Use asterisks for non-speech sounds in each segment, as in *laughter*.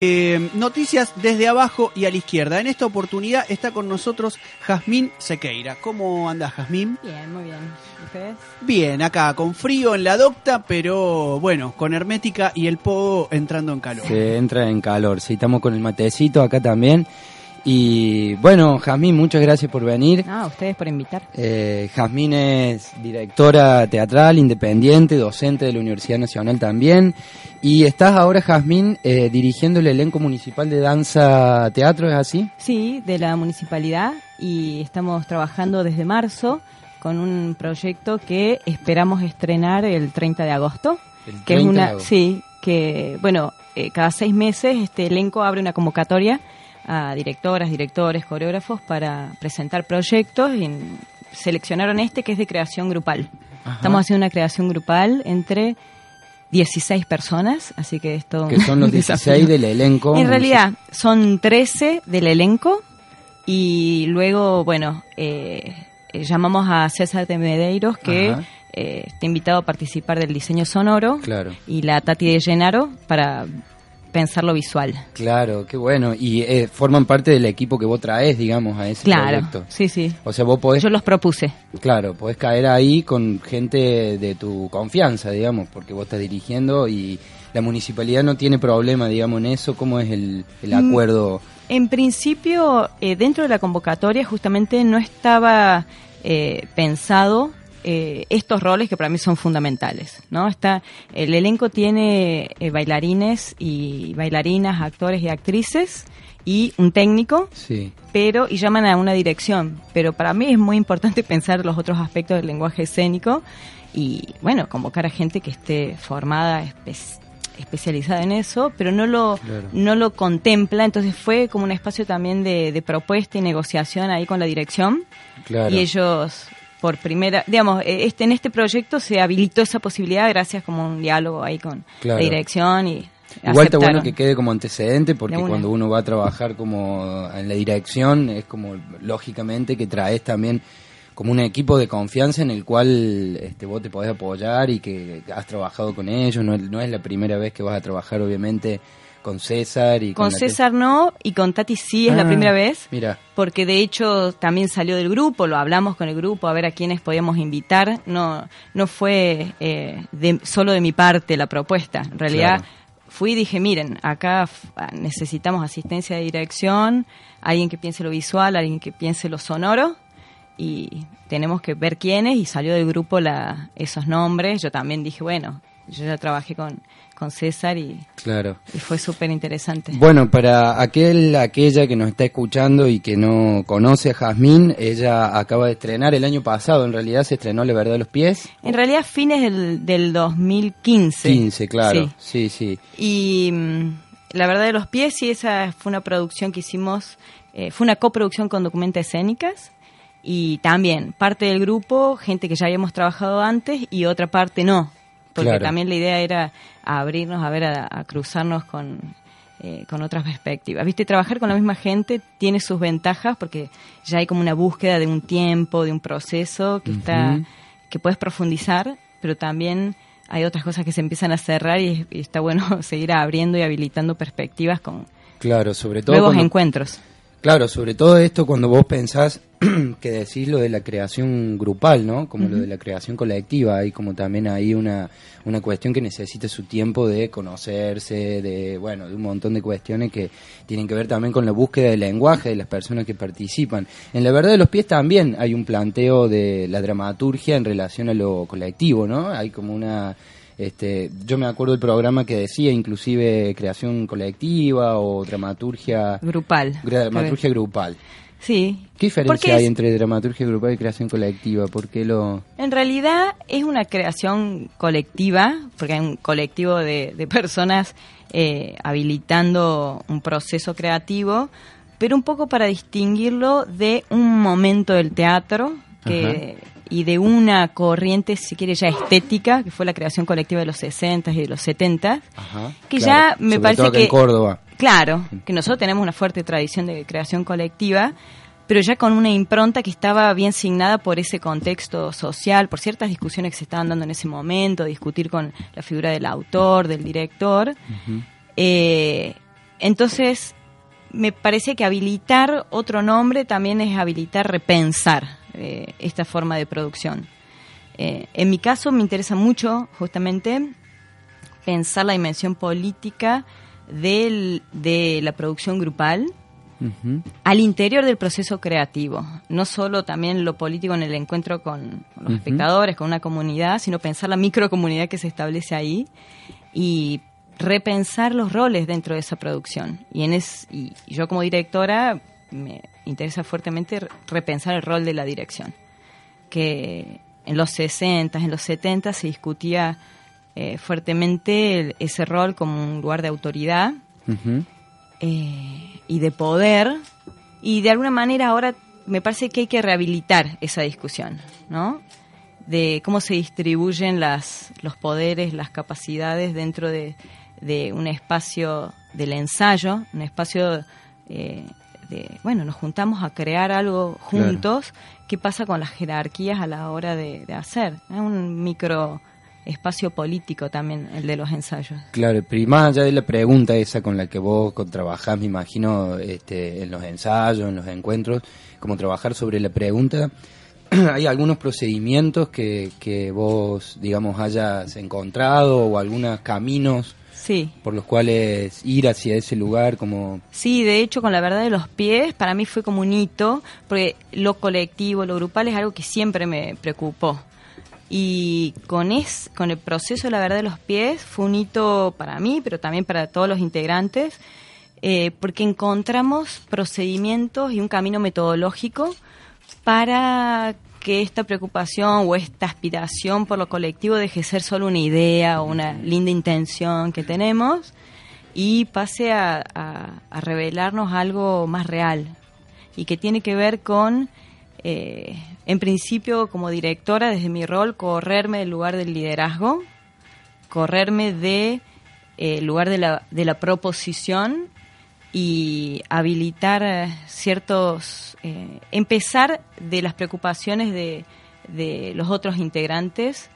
Eh, noticias desde abajo y a la izquierda. En esta oportunidad está con nosotros Jazmín Sequeira. ¿Cómo anda Jazmín? Bien, muy bien. ¿Ustedes? Bien, acá con frío en la docta, pero bueno, con hermética y el pogo entrando en calor. Se entra en calor, sí, estamos con el matecito acá también. Y bueno, Jazmín, muchas gracias por venir. Ah, ustedes por invitar. Eh, Jazmín es directora teatral, independiente, docente de la Universidad Nacional también. Y estás ahora, Jazmín, eh, dirigiendo el elenco municipal de danza teatro, ¿es así? Sí, de la municipalidad y estamos trabajando desde marzo con un proyecto que esperamos estrenar el 30 de agosto. El que es 30 de una, agosto. sí, que bueno, eh, cada seis meses este elenco abre una convocatoria a directoras, directores, coreógrafos para presentar proyectos y seleccionaron este que es de creación grupal. Ajá. Estamos haciendo una creación grupal entre 16 personas, así que esto Que son *laughs* los 16 del elenco. En realidad son 13 del elenco y luego, bueno, eh, llamamos a César de Medeiros que Ajá. eh, está invitado a participar del diseño sonoro Claro. y la Tati de Llenaro para pensar lo visual. Claro, qué bueno. Y eh, forman parte del equipo que vos traes, digamos, a ese Claro, proyecto. sí, sí. O sea, vos podés, Yo los propuse. claro, podés caer ahí con gente de tu confianza, digamos, porque vos estás dirigiendo y la municipalidad no tiene problema, digamos, en eso. ¿Cómo es el, el Mm. acuerdo? En principio, eh, dentro de la convocatoria justamente no estaba eh, pensado eh, estos roles que para mí son fundamentales, ¿no? Está el elenco tiene eh, bailarines y bailarinas, actores y actrices y un técnico, Sí, pero y llaman a una dirección, pero para mí es muy importante *laughs* pensar los otros aspectos del lenguaje escénico y bueno, convocar a gente que esté formada espe- especializada en eso, pero no lo Claro. no lo contempla, entonces fue como un espacio también de, de propuesta y negociación ahí con la dirección claro. y ellos por primera, digamos, eh, este en este proyecto se habilitó esa posibilidad gracias como a un diálogo ahí con Claro. la dirección y Igual está bueno aceptaron. que quede como antecedente porque cuando uno va a trabajar como en la dirección es como lógicamente que traes también como un equipo de confianza en el cual este, vos te podés apoyar y que has trabajado con ellos. No es la primera vez que vas a trabajar obviamente con César y con, Con César no y con Tati sí es la Ah, primera vez. Mira, porque de hecho también salió del grupo, lo hablamos con el grupo a ver a quiénes podíamos invitar, no no fue eh, de- solo de mi parte la propuesta, en realidad Claro. fui y dije, miren, acá necesitamos asistencia de dirección, alguien que piense lo visual, alguien que piense lo sonoro y tenemos que ver quiénes y salió del grupo la, esos nombres, yo también dije, bueno, yo ya trabajé con, con César y, claro. y fue súper interesante. Bueno, para aquel, aquella que nos está escuchando y que no conoce a Jazmín, ella acaba de estrenar el año pasado, en realidad se estrenó La Verdad de los Pies. En realidad fines del, del 2015. 15, claro. Sí. Sí, sí. Y mm, la verdad de los pies, sí, esa fue una producción que hicimos, eh, fue una coproducción con Documenta Escénicas. Y también parte del grupo, gente que ya habíamos trabajado antes y otra parte no. Porque Claro. también la idea era abrirnos, a ver, a, a cruzarnos con, eh, con otras perspectivas. Viste, trabajar con la misma gente tiene sus ventajas porque ya hay como una búsqueda de un tiempo, de un proceso que está que puedes profundizar, pero también hay otras cosas que se empiezan a cerrar y, y está bueno *laughs* seguir abriendo y habilitando perspectivas con Claro, sobre todo nuevos cuando- encuentros. Claro, sobre todo esto cuando vos pensás *clears throat* que decís lo de la creación grupal, ¿no? Como lo de la creación colectiva, hay como también hay una, una cuestión que necesita su tiempo de conocerse, de, bueno, de un montón de cuestiones que tienen que ver también con la búsqueda del lenguaje de las personas que participan. En la verdad de los pies también hay un planteo de la dramaturgia en relación a lo colectivo, ¿no? Hay como una este, yo me acuerdo del programa que decía inclusive creación colectiva o dramaturgia Grupal. dramaturgia grupal. Sí. ¿Qué diferencia hay es- entre dramaturgia grupal y creación colectiva? ¿Por qué lo...? En realidad es una creación colectiva, porque hay un colectivo de, de personas eh, habilitando un proceso creativo, pero un poco para distinguirlo de un momento del teatro que, y de una corriente, si quiere, ya estética, que fue la creación colectiva de los 60 y de los 70 Ajá, que claro. ya me Sobre parece todo que en Córdoba. Claro, que nosotros tenemos una fuerte tradición de creación colectiva, pero ya con una impronta que estaba bien signada por ese contexto social, por ciertas discusiones que se estaban dando en ese momento, discutir con la figura del autor, del director. Eh, entonces, me parece que habilitar otro nombre también es habilitar repensar eh, esta forma de producción. Eh, en mi caso me interesa mucho justamente pensar la dimensión política del- de la producción grupal al interior del proceso creativo, no solo también lo político en el encuentro con los espectadores, con una comunidad, sino pensar la microcomunidad que se establece ahí y repensar los roles dentro de esa producción. Y, en es, y yo como directora me interesa fuertemente re- repensar el rol de la dirección, que en los 60, en los 70 se discutía eh, fuertemente el- ese rol como un lugar de autoridad eh, y de poder y de alguna manera ahora me parece que hay que rehabilitar esa discusión, ¿no? De cómo se distribuyen las, los poderes, las capacidades dentro de, de un espacio del ensayo, un espacio eh, de, bueno, nos juntamos a crear algo juntos, ¿qué pasa con las jerarquías a la hora de, de hacer? Es un micro espacio político también el de los ensayos. Claro, pero más allá de la pregunta esa con la que vos trabajás, me imagino, este, en los ensayos, en los encuentros, como trabajar sobre la pregunta, *clears throat* ¿hay algunos procedimientos que, que vos, digamos, hayas encontrado o algunos caminos Sí. por los cuales ir hacia ese lugar como... Sí, de hecho, con la verdad de los pies, para mí fue como un hito, porque lo colectivo, lo grupal es algo que siempre me preocupó. Y con, es, con el proceso de la verdad de los pies fue un hito para mí, pero también para todos los integrantes, eh, porque encontramos procedimientos y un camino metodológico para que esta preocupación o esta aspiración por lo colectivo deje de ser solo una idea o una linda intención que tenemos y pase a, revelarnos algo más real y que tiene que ver con, eh, en principio como directora, desde mi rol, correrme del lugar del liderazgo, correrme de eh, lugar de la, de la proposición y habilitar eh, ciertos, eh, empezar de las preocupaciones de, de los otros integrantes,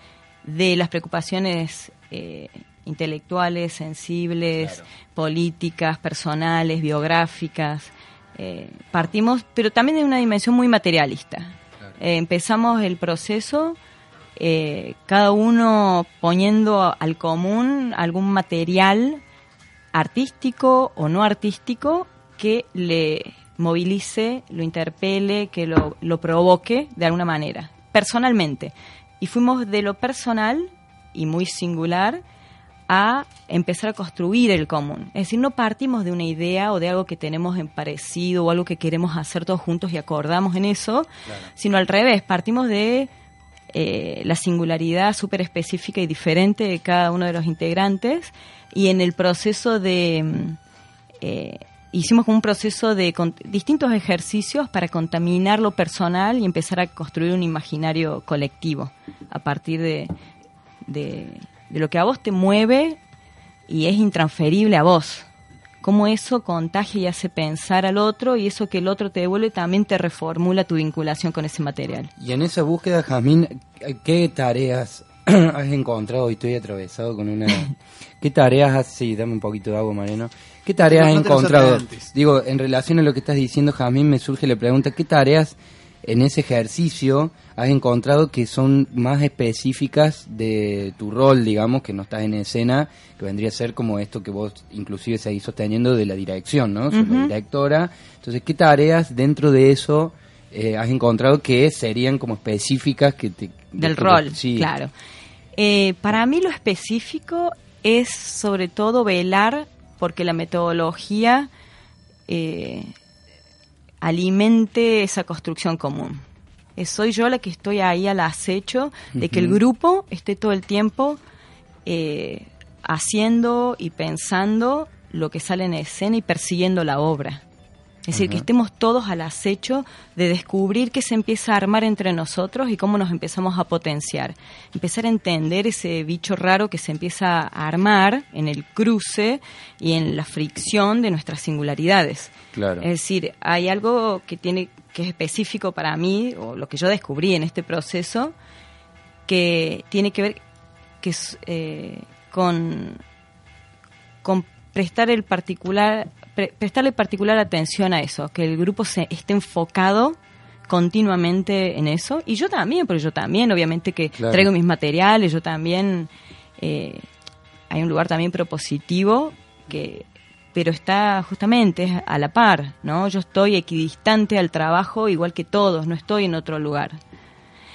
de las preocupaciones eh, intelectuales, sensibles, políticas, personales, biográficas. Eh, partimos, pero también de una dimensión muy materialista. Empezamos el proceso cada uno poniendo al común algún material artístico o no artístico que le movilice, lo interpele, que lo, lo provoque de alguna manera, personalmente. Y fuimos de lo personal y muy singular a empezar a construir el común. Es decir, no partimos de una idea o de algo que tenemos en parecido o algo que queremos hacer todos juntos y acordamos en eso, sino al revés, partimos de eh, la singularidad súper específica y diferente de cada uno de los integrantes y en el proceso de... mm, eh, hicimos un proceso de con- distintos ejercicios para contaminar lo personal y empezar a construir un imaginario colectivo a partir de, de, de lo que a vos te mueve y es intransferible a vos. Cómo eso contagia y hace pensar al otro y eso que el otro te devuelve también te reformula tu vinculación con ese material. Y en esa búsqueda, Jazmín, ¿qué tareas *clears throat* has encontrado? Y estoy atravesado con una... *laughs* ¿Qué tareas has... Sí, dame un poquito de agua, Mariano. ¿Qué tareas No, has no encontrado? Digo, en relación a lo que estás diciendo, Jazmín, me surge la pregunta, ¿qué tareas en ese ejercicio has encontrado que son más específicas de tu rol, digamos, que no estás en escena, que vendría a ser como esto que vos inclusive seguís sosteniendo de la dirección, ¿no? Sos la directora. Entonces, ¿qué tareas dentro de eso eh, has encontrado que serían como específicas que te... del de- rol, sí. claro. Eh, para mí lo específico es sobre todo velar porque la metodología eh, alimente esa construcción común. Eh, soy yo la que estoy ahí al acecho de que el grupo esté todo el tiempo eh, haciendo y pensando lo que sale en escena y persiguiendo la obra. Es decir, que estemos todos al acecho de descubrir qué se empieza a armar entre nosotros y cómo nos empezamos a potenciar. Empezar a entender ese bicho raro que se empieza a armar en el cruce y en la fricción de nuestras singularidades. Claro. Es decir, hay algo que tiene que es específico para mí o lo que yo descubrí en este proceso que tiene que ver que es, eh, con con prestar el particular prestarle particular atención a eso, que el grupo se esté enfocado continuamente en eso y yo también, porque yo también obviamente que traigo mis materiales, yo también eh, hay un lugar también propositivo que pero está justamente a la par, ¿no? Yo estoy equidistante al trabajo igual que todos, no estoy en otro lugar.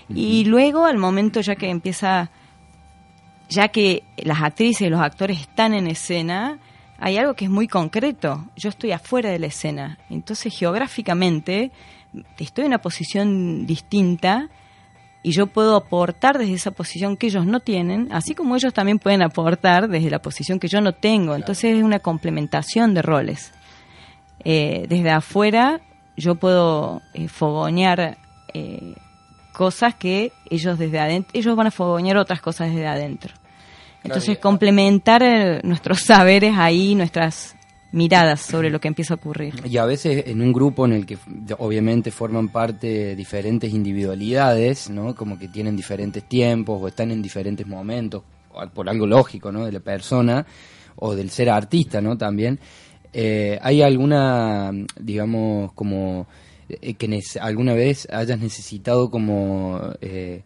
Y luego al momento ya que empieza ya que las actrices y los actores están en escena, hay algo que es muy concreto. Yo estoy afuera de la escena. Entonces, geográficamente, estoy en una posición distinta y yo puedo aportar desde esa posición que ellos no tienen, así como ellos también pueden aportar desde la posición que yo no tengo. Entonces, es una complementación de roles. Eh, desde afuera, yo puedo eh, fogonear eh, cosas que ellos desde adentro, ellos van a fogonear otras cosas desde adentro. Entonces, complementar eh, nuestros saberes ahí, nuestras miradas sobre lo que empieza a ocurrir. Y a veces en un grupo en el que obviamente forman parte diferentes individualidades, ¿no? Como que tienen diferentes tiempos o están en diferentes momentos, por algo lógico, ¿no? De la persona o del ser artista, ¿no? También. Eh, ¿Hay alguna, digamos, como eh, que alguna vez hayas necesitado como eh,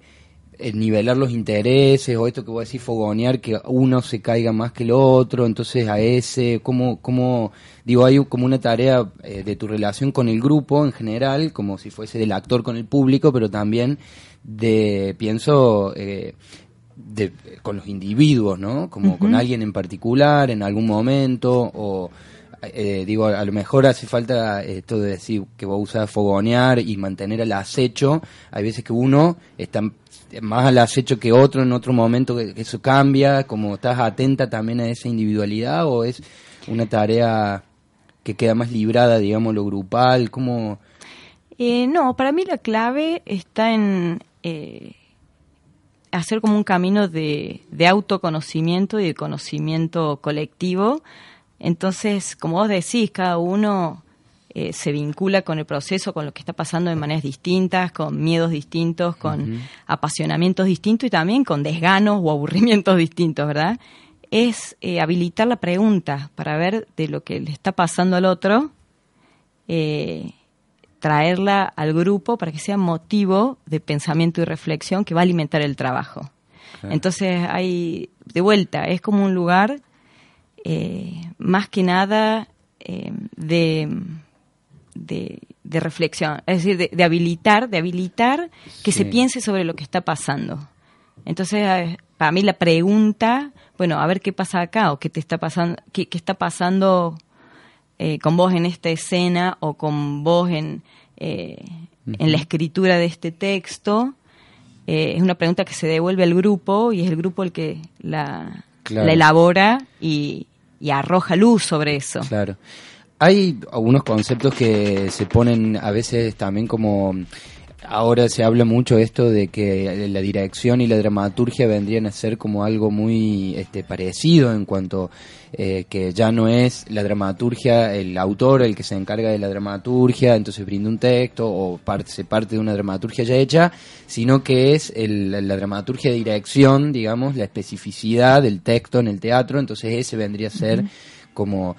nivelar los intereses o esto que voy a decir fogonear que uno se caiga más que el otro entonces a ese cómo cómo digo hay como una tarea eh, de tu relación con el grupo en general como si fuese del actor con el público pero también de pienso eh, de, con los individuos no como con alguien en particular en algún momento o digo, a lo mejor hace falta esto de decir que vos usas fogonear y mantener el acecho. Hay veces que uno está más al acecho que otro en otro momento que, eso cambia, como estás atenta también a esa individualidad o es una tarea que queda más librada, digamos, lo grupal, ¿cómo...? Eh, no, para mí la clave está en eh, hacer como un camino de, de autoconocimiento y de conocimiento colectivo. Entonces, como vos decís, cada uno eh, se vincula con el proceso, con lo que está pasando de maneras distintas, con miedos distintos, con apasionamientos distintos y también con desganos o aburrimientos *laughs* distintos, ¿verdad? Es eh, habilitar la pregunta para ver de lo que le está pasando al otro, eh, traerla al grupo para que sea motivo de pensamiento y reflexión que va a alimentar el trabajo. Entonces hay, de vuelta, es como un lugar más que nada de de, reflexión, es decir, de, habilitar, de habilitar que se piense sobre lo que está pasando. Entonces, para mí la pregunta, bueno, a ver qué pasa acá o qué te está pasando, qué, está pasando eh, con vos en esta escena o con vos en, eh, en la escritura de este texto, eh, es una pregunta que se devuelve al grupo y es el grupo el que la, la elabora y, y arroja luz sobre eso. Claro. Hay algunos conceptos que se ponen a veces también como ahora se habla mucho esto de que la dirección y la dramaturgia vendrían a ser como algo muy este, parecido en cuanto eh, que ya no es la dramaturgia el autor el que se encarga de la dramaturgia entonces brinda un texto o parte, se parte de una dramaturgia ya hecha sino que es la dramaturgia de dirección digamos la especificidad del texto en el teatro entonces ese vendría a ser como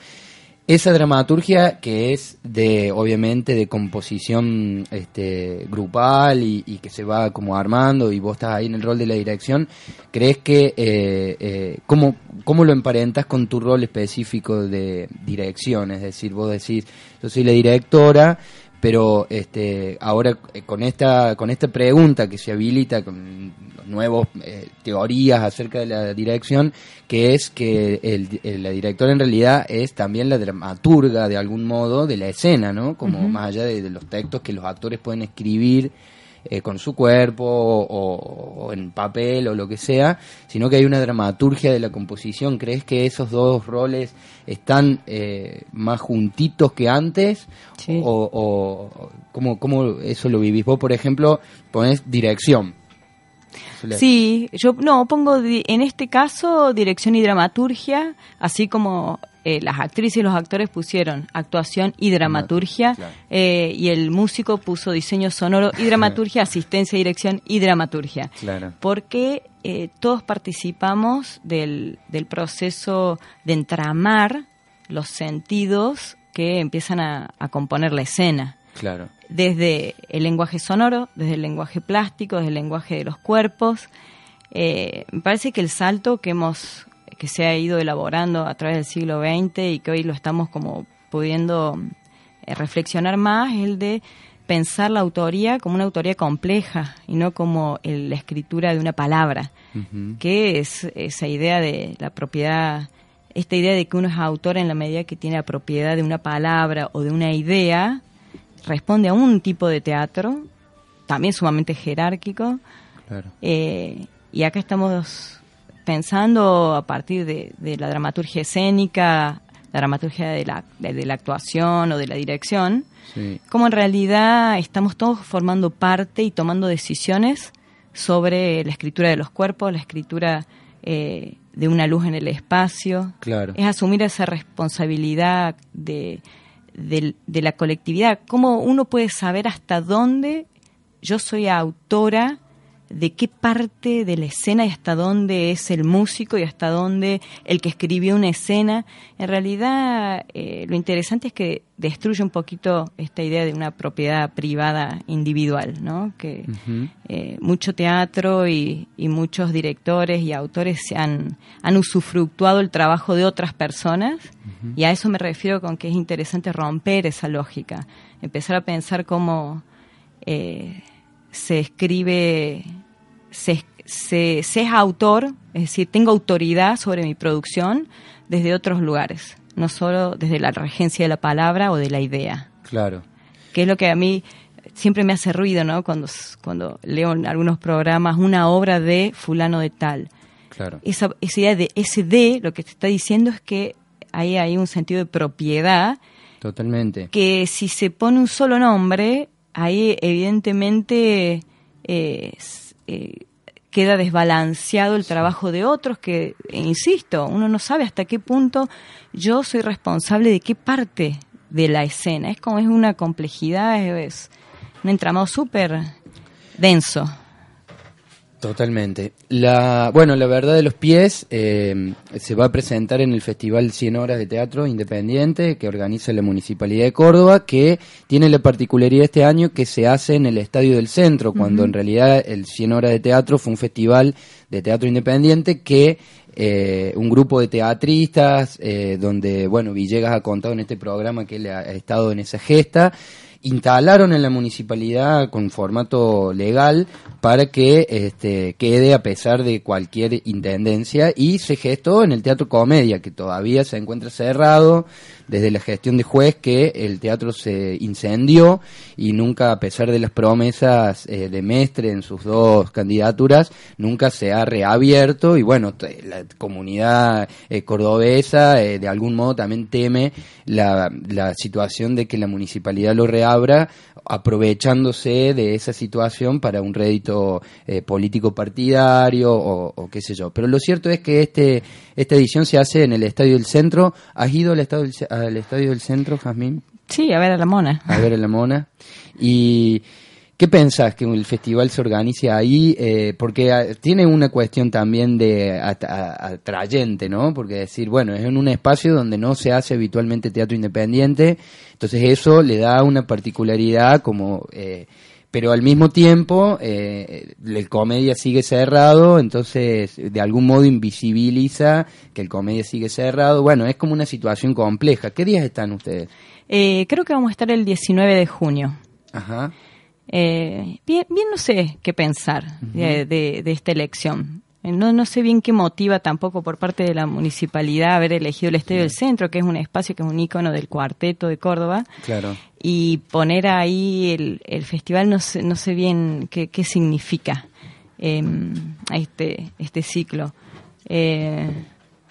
esa dramaturgia que es de, obviamente, de composición este, grupal y, que se va como armando y vos estás ahí en el rol de la dirección, ¿crees que, eh, eh, ¿cómo, cómo lo emparentas con tu rol específico de dirección? Es decir, vos decís, yo soy la directora, pero este, ahora eh, con esta, con esta pregunta que se habilita con nuevas eh, teorías acerca de la dirección, que es que el, la directora en realidad es también la dramaturga de algún modo de la escena, ¿no? Como más allá de, los textos que los actores pueden escribir eh, con su cuerpo o, en papel o lo que sea, sino que hay una dramaturgia de la composición. ¿Crees que esos dos roles están eh, más juntitos que antes? ¿O, o ¿cómo, ¿cómo, eso lo vivís? Vos, por ejemplo, ponés dirección. Sí, yo no pongo en este caso dirección y dramaturgia, así como eh, las actrices y los actores pusieron actuación y dramaturgia eh, y el músico puso diseño sonoro y dramaturgia, asistencia, dirección y dramaturgia. Porque eh, todos participamos del, del proceso de entramar los sentidos que empiezan a, componer la escena. Claro. Desde el lenguaje sonoro, desde el lenguaje plástico, desde el lenguaje de los cuerpos. me parece que el salto que hemos que se ha ido elaborando a través del siglo XX y que hoy lo estamos como pudiendo eh, reflexionar más, el de pensar la autoría como una autoría compleja y no como la escritura de una palabra, que es esa idea de la propiedad, esta idea de que uno es autor en la medida que tiene la propiedad de una palabra o de una idea, responde a un tipo de teatro, también sumamente jerárquico, eh, y acá estamos pensando a partir de, la dramaturgia escénica, la dramaturgia de la, de, la actuación o de la dirección, como en realidad estamos todos formando parte y tomando decisiones sobre la escritura de los cuerpos, la escritura eh, de una luz en el espacio. Claro. Es asumir esa responsabilidad de, de la colectividad. ¿Cómo uno puede saber hasta dónde yo soy autora de qué parte de la escena y hasta dónde es el músico y hasta dónde el que escribió una escena. En realidad, eh, lo interesante es que destruye un poquito esta idea de una propiedad privada individual, ¿no? Que eh, mucho teatro y, muchos directores y autores se han, han usufructuado el trabajo de otras personas y a eso me refiero con que es interesante romper esa lógica, empezar a pensar cómo... Eh, se escribe, se, se, es autor, es decir, tengo autoridad sobre mi producción desde otros lugares, no solo desde la regencia de la palabra o de la idea. Claro. Que es lo que a mí siempre me hace ruido, ¿no? Cuando, cuando leo en algunos programas una obra de fulano de tal. Claro. Esa, esa idea de ese de, lo que te está diciendo es que ahí hay un sentido de propiedad. Totalmente. Que si se pone un solo nombre, ahí evidentemente eh, eh, queda desbalanceado el trabajo de otros que, insisto, uno no sabe hasta qué punto yo soy responsable de qué parte de la escena. Es como es una complejidad, es un entramado súper denso. Totalmente. La, bueno, la verdad de los pies eh, se va a presentar en el Festival 100 Horas de Teatro Independiente que organiza la Municipalidad de Córdoba, que tiene la particularidad este año que se hace en el Estadio del Centro, cuando en realidad el 100 Horas de Teatro fue un festival de teatro independiente que eh, un grupo de teatristas, eh, donde, bueno, Villegas ha contado en este programa que él ha estado en esa gesta, instalaron en la municipalidad con formato legal para que este, quede a pesar de cualquier intendencia y se gestó en el Teatro Comedia, que todavía se encuentra cerrado desde la gestión de juez que el teatro se incendió y nunca, a pesar de las promesas eh, de Mestre en sus dos candidaturas, nunca se ha reabierto y bueno, la comunidad eh, cordobesa eh, de algún modo también teme la, la situación de que la municipalidad lo reabra aprovechándose de esa situación para un rédito eh, político partidario o, qué sé yo. Pero lo cierto es que este esta edición se hace en el Estadio del Centro. ¿Has ido al Estadio del, al estadio del Centro, Jazmín? Sí, a ver a la mona. A ver a la mona. Y ¿Qué pensás que el festival se organice ahí? Eh, porque ah, tiene una cuestión también de atrayente, ¿no? Porque decir, bueno, es en un espacio donde no se hace habitualmente teatro independiente, entonces eso le da una particularidad como... Eh, pero al mismo tiempo eh, el comedia sigue cerrado, entonces de algún modo invisibiliza que el comedia sigue cerrado. Bueno, es como una situación compleja. ¿Qué días están ustedes? Eh, creo que vamos a estar el 19 de junio. Ajá. Eh, bien, bien no sé qué pensar de, de, de esta elección. No, no sé bien qué motiva tampoco por parte de la municipalidad haber elegido el Estadio del Centro, que es un espacio que es un icono del cuarteto de Córdoba. Claro. Y poner ahí el, el festival, no sé, no sé bien qué, qué significa eh, este, este ciclo. Eh,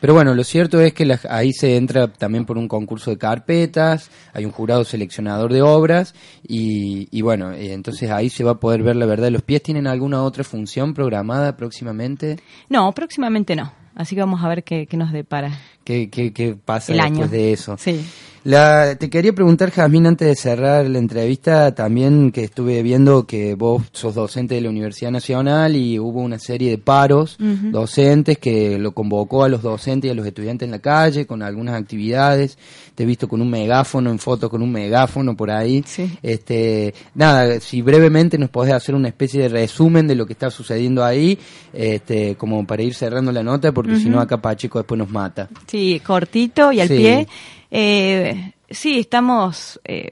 Pero bueno, lo cierto es que la- ahí se entra también por un concurso de carpetas, hay un jurado seleccionador de obras y, y bueno, eh, entonces ahí se va a poder ver la verdad de los pies. ¿Tienen alguna otra función programada próximamente? no, próximamente no. Así que vamos a ver qué, qué nos depara ¿Qué, qué, qué pasa el después año. de eso? Sí. La, te quería preguntar, Jazmín, antes de cerrar la entrevista, también que estuve viendo que vos sos docente de la Universidad Nacional y hubo una serie de paros docentes que lo convocó a los docentes y a los estudiantes en la calle con algunas actividades. Te he visto con un megáfono, en fotos con un megáfono por ahí. Sí. Este, nada, si brevemente nos podés hacer una especie de resumen de lo que está sucediendo ahí, este, como para ir cerrando la nota, porque si no acá Pacheco después nos mata. Sí, cortito y al Sí. pie. Eh, sí, estamos eh,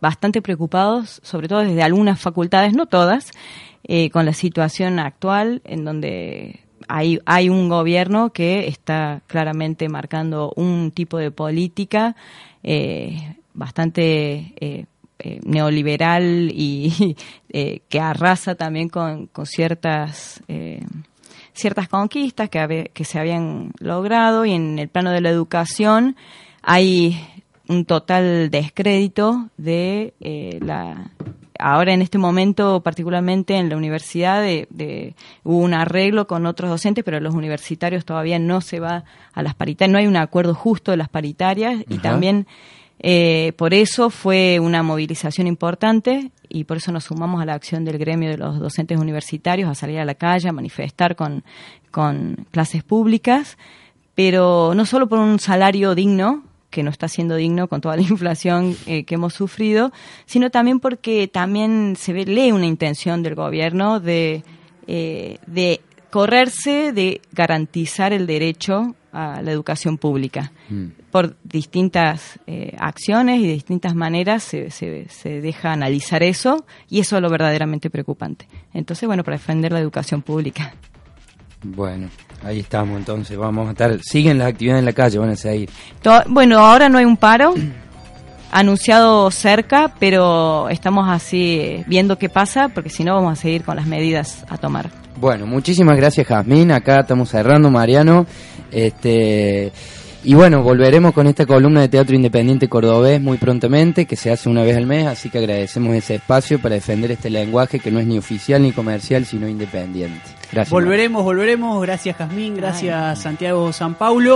bastante preocupados, sobre todo desde algunas facultades, no todas, eh, con la situación actual en donde hay, un gobierno que está claramente marcando un tipo de política eh, bastante neoliberal y *laughs* que arrasa también con, con ciertas ciertas conquistas que se habían logrado y en el plano de la educación hay un total descrédito de eh, la ahora en este momento particularmente en la universidad de, de- hubo un arreglo con otros docentes pero los universitarios todavía no se va a las paritarias no hay un acuerdo justo de las paritarias y también eh, por eso fue una movilización importante y por eso nos sumamos a la acción del gremio de los docentes universitarios a salir a la calle, a manifestar con, con clases públicas, pero no solo por un salario digno, que no está siendo digno con toda la *laughs* inflación eh, que hemos sufrido, sino también porque también se ve, lee una intención del gobierno de, eh, de correrse de garantizar el derecho a la educación pública Mm. por distintas eh, acciones y de distintas maneras se, se, se deja analizar eso y eso es lo verdaderamente preocupante. Entonces, bueno, para defender la educación pública. Bueno, ahí estamos entonces, vamos a estar, siguen las actividades en la calle, van a seguir. To- bueno, ahora no hay un paro *clears throat* anunciado cerca, pero estamos así viendo qué pasa porque si no vamos a seguir con las medidas a tomar. Bueno, muchísimas gracias Jazmín, acá estamos cerrando Mariano, este y bueno, volveremos con esta columna de Teatro Independiente Cordobés muy prontamente, que se hace una vez al mes, así que agradecemos ese espacio para defender este lenguaje que no es ni oficial ni comercial, sino independiente. Gracias. Volveremos, volveremos. Gracias Jazmín, gracias Santiago San Paulo.